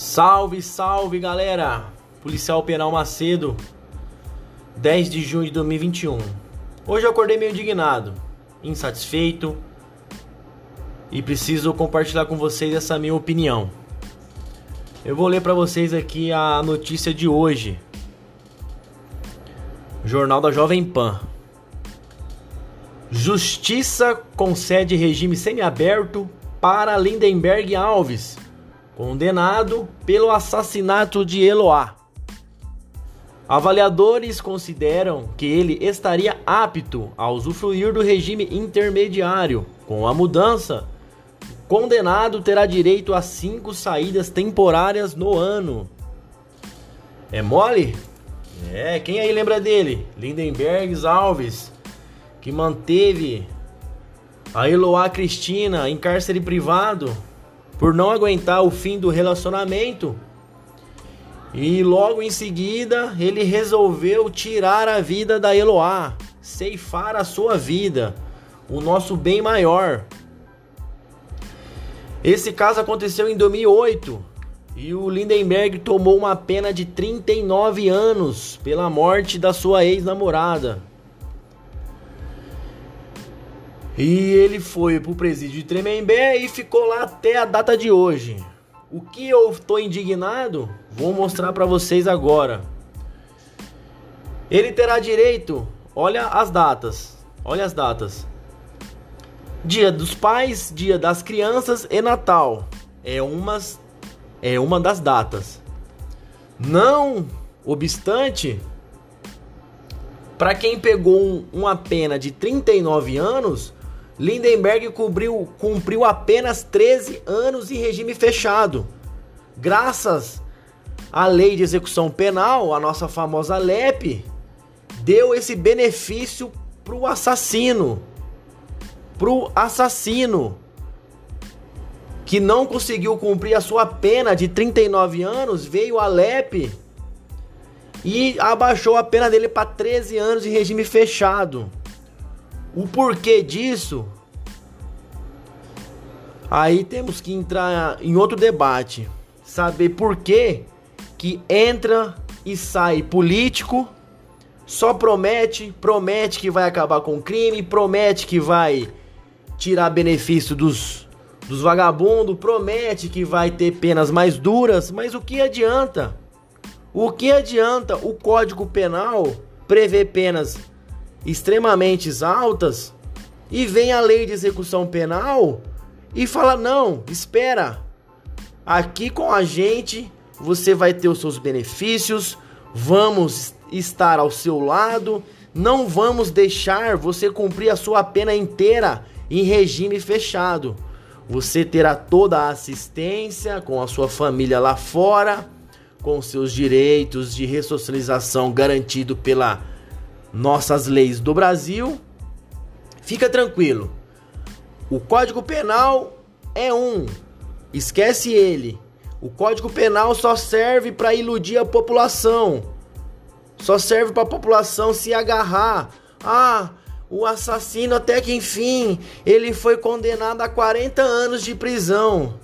Salve, salve galera! Policial Penal Macedo, 10 de junho de 2021. Hoje eu acordei meio indignado, insatisfeito e preciso compartilhar com vocês essa minha opinião. Eu vou ler para vocês aqui a notícia de hoje. Jornal da Jovem Pan. Justiça concede regime semiaberto para Lindenberg Alves condenado pelo assassinato de Eloá. Avaliadores consideram que ele estaria apto a usufruir do regime intermediário. Com a mudança, condenado terá direito a cinco saídas temporárias no ano. É mole? É, quem aí lembra dele? Lindenberg Alves, que manteve a Eloá Cristina em cárcere privado por não aguentar o fim do relacionamento. E logo em seguida, ele resolveu tirar a vida da Eloá, ceifar a sua vida, o nosso bem maior. Esse caso aconteceu em 2008 e o Lindenberg tomou uma pena de 39 anos pela morte da sua ex-namorada. E ele foi pro presídio de Tremembé e ficou lá até a data de hoje. O que eu tô indignado, vou mostrar para vocês agora. Ele terá direito, olha as datas, olha as datas. Dia dos Pais, Dia das Crianças e Natal. É umas é uma das datas. Não obstante, para quem pegou um, uma pena de 39 anos, Lindenberg cumpriu, apenas 13 anos em regime fechado. Graças à lei de execução penal, a nossa famosa LEP, deu esse benefício pro assassino. Pro assassino que não conseguiu cumprir a sua pena de 39 anos, veio a LEP e abaixou a pena dele para 13 anos em regime fechado. O porquê disso? Aí temos que entrar em outro debate. Saber por que que entra e sai político, só promete, promete que vai acabar com o crime, promete que vai tirar benefício dos, dos vagabundos, promete que vai ter penas mais duras, mas o que adianta? O que adianta o Código Penal prever penas extremamente altas e vem a lei de execução penal e fala: não, espera, aqui com a gente você vai ter os seus benefícios, vamos estar ao seu lado, não vamos deixar você cumprir a sua pena inteira em regime fechado. Você terá toda a assistência com a sua família lá fora, com seus direitos de ressocialização garantido pela nossas leis do Brasil, fica tranquilo. O Código Penal é um, esquece ele. O Código Penal só serve para iludir a população. Só serve para a população se agarrar. Ah, o assassino até que enfim, ele foi condenado a 40 anos de prisão.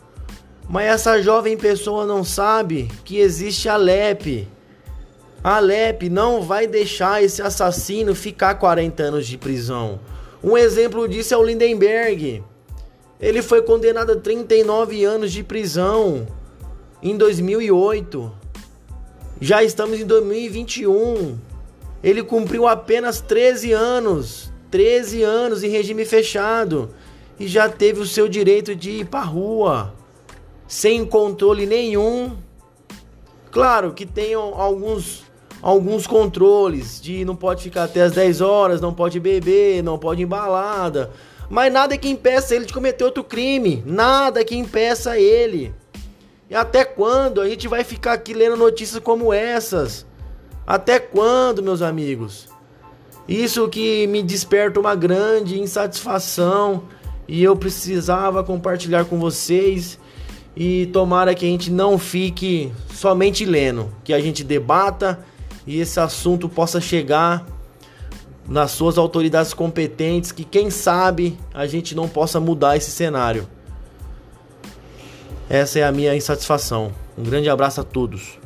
Mas essa jovem pessoa não sabe que existe a LEP, a Alep não vai deixar esse assassino ficar 40 anos de prisão. Um exemplo disso é o Lindenberg. Ele foi condenado a 39 anos de prisão em 2008. Já estamos em 2021. Ele cumpriu apenas 13 anos. 13 anos em regime fechado. E já teve o seu direito de ir pra rua. Sem controle nenhum. Claro que tem alguns alguns controles de não pode ficar até as 10 horas, não pode beber, não pode embalada. Mas nada que impeça ele de cometer outro crime. Nada que impeça ele. E até quando a gente vai ficar aqui lendo notícias como essas? Até quando, meus amigos? Isso que me desperta uma grande insatisfação e eu precisava compartilhar com vocês e tomara que a gente não fique somente lendo, que a gente debata e esse assunto possa chegar nas suas autoridades competentes, que quem sabe a gente não possa mudar esse cenário. Essa é a minha insatisfação. Um grande abraço a todos.